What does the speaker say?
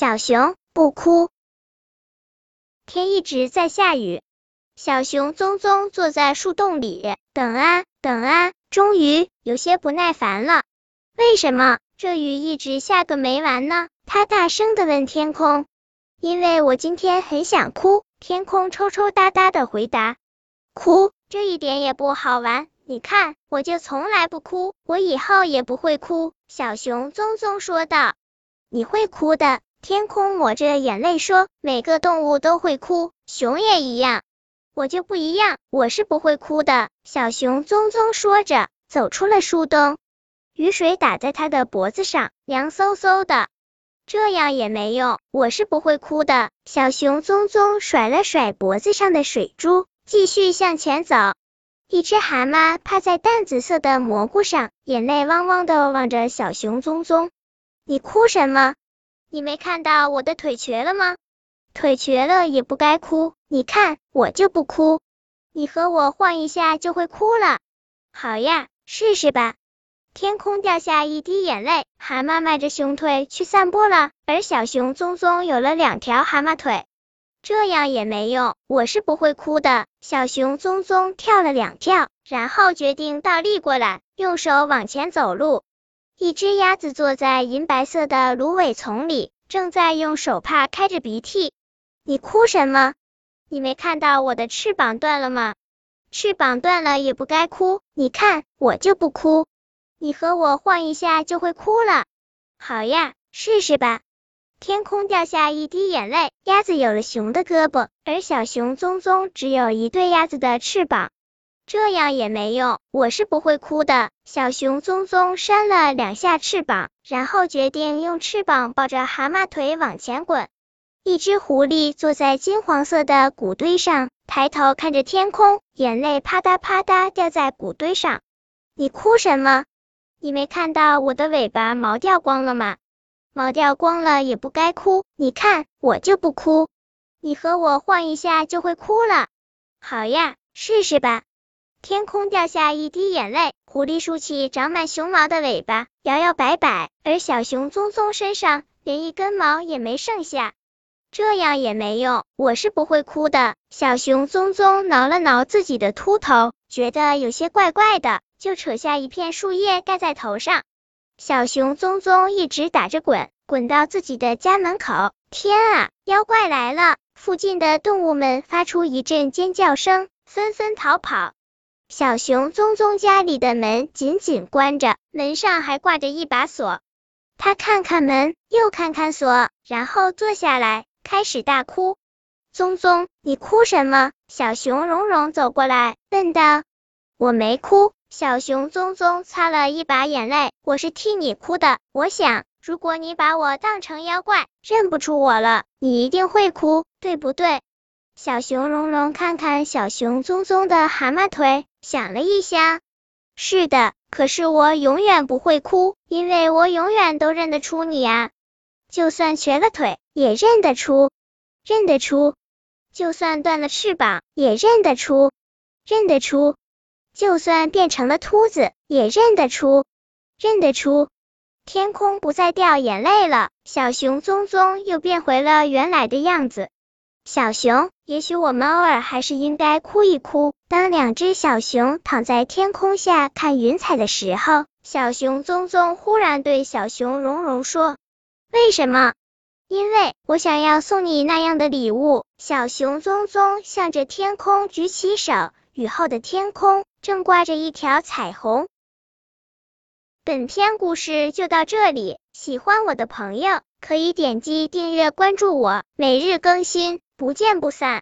小熊，不哭。天一直在下雨，小熊棕棕坐在树洞里，等啊等啊，终于有些不耐烦了。为什么这雨一直下个没完呢？他大声的问天空。因为我今天很想哭，天空抽抽搭搭的回答。哭，这一点也不好玩。你看，我就从来不哭，我以后也不会哭。小熊棕棕说道。你会哭的。天空抹着眼泪说：“每个动物都会哭，熊也一样。我就不一样，我是不会哭的。”小熊棕棕说着，走出了树洞。雨水打在他的脖子上，凉飕飕的。这样也没用，我是不会哭的。小熊棕棕甩了甩脖子上的水珠，继续向前走。一只蛤蟆趴在淡紫色的蘑菇上，眼泪汪汪的望着小熊棕棕。你哭什么？你没看到我的腿瘸了吗？腿瘸了也不该哭，你看我就不哭。你和我晃一下就会哭了。好呀，试试吧。天空掉下一滴眼泪，蛤蟆迈着熊腿去散步了，而小熊棕棕有了两条蛤蟆腿。这样也没用，我是不会哭的。小熊棕棕跳了两跳，然后决定倒立过来，用手往前走路。一只鸭子坐在银白色的芦苇丛里，正在用手帕开着鼻涕。你哭什么？你没看到我的翅膀断了吗？翅膀断了也不该哭。你看，我就不哭。你和我晃一下就会哭了。好呀，试试吧。天空掉下一滴眼泪，鸭子有了熊的胳膊，而小熊棕棕只有一对鸭子的翅膀。这样也没用，我是不会哭的。小熊棕棕扇了两下翅膀，然后决定用翅膀抱着蛤蟆腿往前滚。一只狐狸坐在金黄色的谷堆上，抬头看着天空，眼泪啪嗒啪嗒掉在谷堆上。你哭什么？你没看到我的尾巴毛掉光了吗？毛掉光了也不该哭。你看，我就不哭。你和我晃一下就会哭了。好呀，试试吧。天空掉下一滴眼泪，狐狸竖起长满熊毛的尾巴，摇摇摆摆，而小熊棕棕身上连一根毛也没剩下。这样也没用，我是不会哭的。小熊棕棕挠了挠自己的秃头，觉得有些怪怪的，就扯下一片树叶盖在头上。小熊棕棕一直打着滚，滚到自己的家门口。天啊，妖怪来了！附近的动物们发出一阵尖叫声，纷纷逃跑。小熊棕棕家里的门紧紧关着，门上还挂着一把锁。他看看门，又看看锁，然后坐下来，开始大哭。棕棕，你哭什么？小熊蓉蓉走过来，问道。我没哭。小熊棕棕擦了一把眼泪，我是替你哭的。我想，如果你把我当成妖怪，认不出我了，你一定会哭，对不对？小熊蓉蓉看看小熊棕棕的蛤蟆腿，想了一下，是的，可是我永远不会哭，因为我永远都认得出你啊！就算瘸了腿，也认得出，认得出；就算断了翅膀，也认得出，认得出；就算变成了秃子，也认得出，认得出。天空不再掉眼泪了，小熊棕棕又变回了原来的样子。小熊，也许我们偶尔还是应该哭一哭。当两只小熊躺在天空下看云彩的时候，小熊棕棕忽然对小熊蓉蓉说：“为什么？因为我想要送你那样的礼物。”小熊棕棕向着天空举起手，雨后的天空正挂着一条彩虹。本篇故事就到这里，喜欢我的朋友可以点击订阅关注我，每日更新。不见不散。